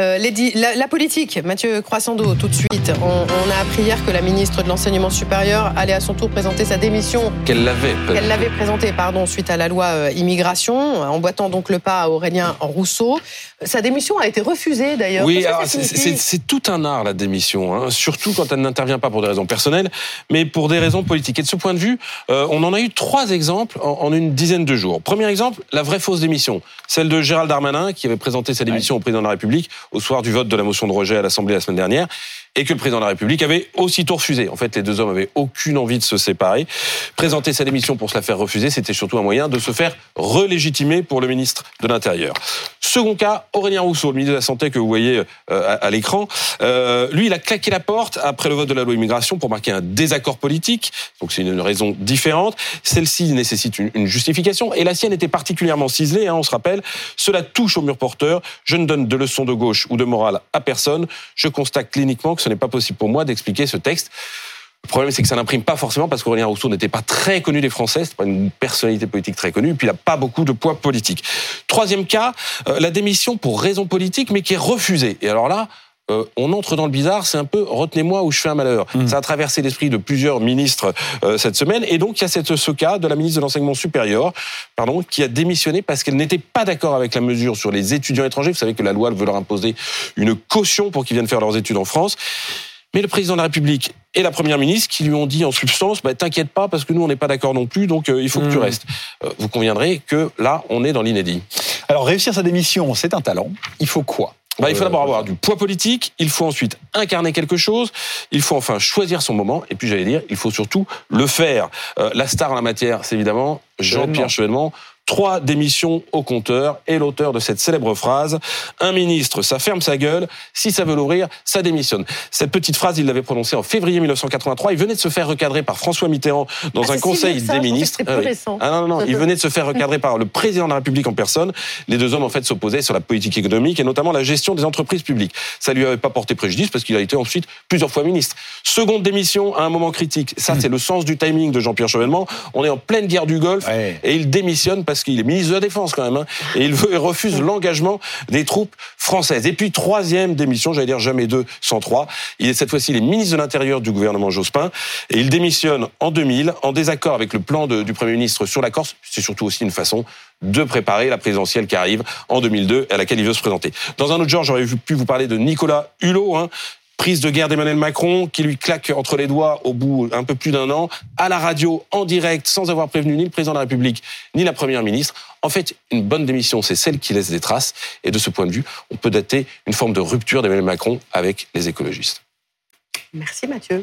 Euh, la, politique, Mathieu Croissando, tout de suite. On, a appris hier que la ministre de l'Enseignement supérieur allait à son tour présenter sa démission. Qu'elle l'avait Qu'elle l'avait présentée, pardon, suite à la loi euh, immigration, emboîtant donc le pas à Aurélien Rousseau. Sa démission a été refusée d'ailleurs. Oui, c'est tout un art la démission, hein. surtout quand elle n'intervient pas pour des raisons personnelles, mais pour des raisons politiques. Et de ce point de vue, euh, on en a eu trois exemples en, une dizaine de jours. Premier exemple, la vraie fausse démission, celle de Gérald Darmanin qui avait présenté sa démission au président de la République au soir du vote de la motion de rejet à l'Assemblée la semaine dernière et que le président de la République avait aussitôt refusé. En fait, les deux hommes avaient aucune envie de se séparer. Présenter sa démission pour se la faire refuser, c'était surtout un moyen de se faire relégitimer pour le ministre de l'Intérieur. Second cas, Aurélien Rousseau, le ministre de la Santé que vous voyez euh, à, l'écran. Euh, lui, il a claqué la porte après le vote de la loi immigration pour marquer un désaccord politique. Donc c'est une raison différente. Celle-ci nécessite une, justification et la sienne était particulièrement ciselée. Hein, on se rappelle. Cela touche au mur porteur. Je ne donne de leçons de gauche ou de morale à personne. Je constate cliniquement que ce n'est pas possible pour moi d'expliquer ce texte. Le problème, c'est que ça n'imprime pas forcément parce qu'Aurélien Rousseau n'était pas très connu des Français, c'est pas une personnalité politique très connue, et puis il n'a pas beaucoup de poids politique. Troisième cas, euh, la démission pour raison politique, mais qui est refusée. Et alors là, euh, on entre dans le bizarre, c'est un peu retenez-moi où je fais un malheur. Mmh. Ça a traversé l'esprit de plusieurs ministres euh, cette semaine, et donc il y a cette, ce cas de la ministre de l'enseignement supérieur, pardon, qui a démissionné parce qu'elle n'était pas d'accord avec la mesure sur les étudiants étrangers. Vous savez que la loi veut leur imposer une caution pour qu'ils viennent faire leurs études en France. Mais le président de la République et la première ministre qui lui ont dit en substance bah, t'inquiète pas parce que nous on n'est pas d'accord non plus donc euh, il faut que tu mmh. restes. vous conviendrez que là on est dans l'inédit. Alors réussir sa démission c'est un talent. Il faut quoi? Bah, il faut d'abord avoir du poids politique, il faut ensuite incarner quelque chose, il faut enfin choisir son moment, et puis j'allais dire, il faut surtout le faire. Euh, la star en la matière, c'est évidemment Jean-Pierre Chevènement trois démissions au compteur et l'auteur de cette célèbre phrase un ministre, ça ferme sa gueule, si ça veut l'ouvrir, ça démissionne. Cette petite phrase, il l'avait prononcée en février 1983. Il venait de se faire recadrer par François Mitterrand dans ah, un conseil des ministres. Ah, ah, non, non, non, il venait de se faire recadrer par le président de la République en personne. Les deux hommes en fait s'opposaient sur la politique économique et notamment la gestion des entreprises publiques. Ça lui avait pas porté préjudice parce qu'il a été ensuite plusieurs fois ministre. Seconde démission à un moment critique. Ça, c'est le sens du timing de Jean-Pierre Chevènement. On est en pleine guerre du Golfe et il démissionne parce qu'il est ministre de la Défense quand même, hein, et il, veut, refuse l'engagement des troupes françaises. Et puis troisième démission, j'allais dire jamais deux sans trois, il est cette fois-ci les ministre de l'Intérieur du gouvernement Jospin, et il démissionne en 2000 en désaccord avec le plan du Premier ministre sur la Corse. C'est surtout aussi une façon de préparer la présidentielle qui arrive en 2002 à laquelle il veut se présenter. Dans un autre genre, j'aurais pu vous parler de Nicolas Hulot, hein, prise de guerre d'Emmanuel Macron qui lui claque entre les doigts au bout un peu plus d'un an, à la radio, en direct, sans avoir prévenu ni le président de la République, ni la première ministre. En fait, une bonne démission, c'est celle qui laisse des traces. Et de ce point de vue, on peut dater une forme de rupture d'Emmanuel Macron avec les écologistes. Merci Mathieu.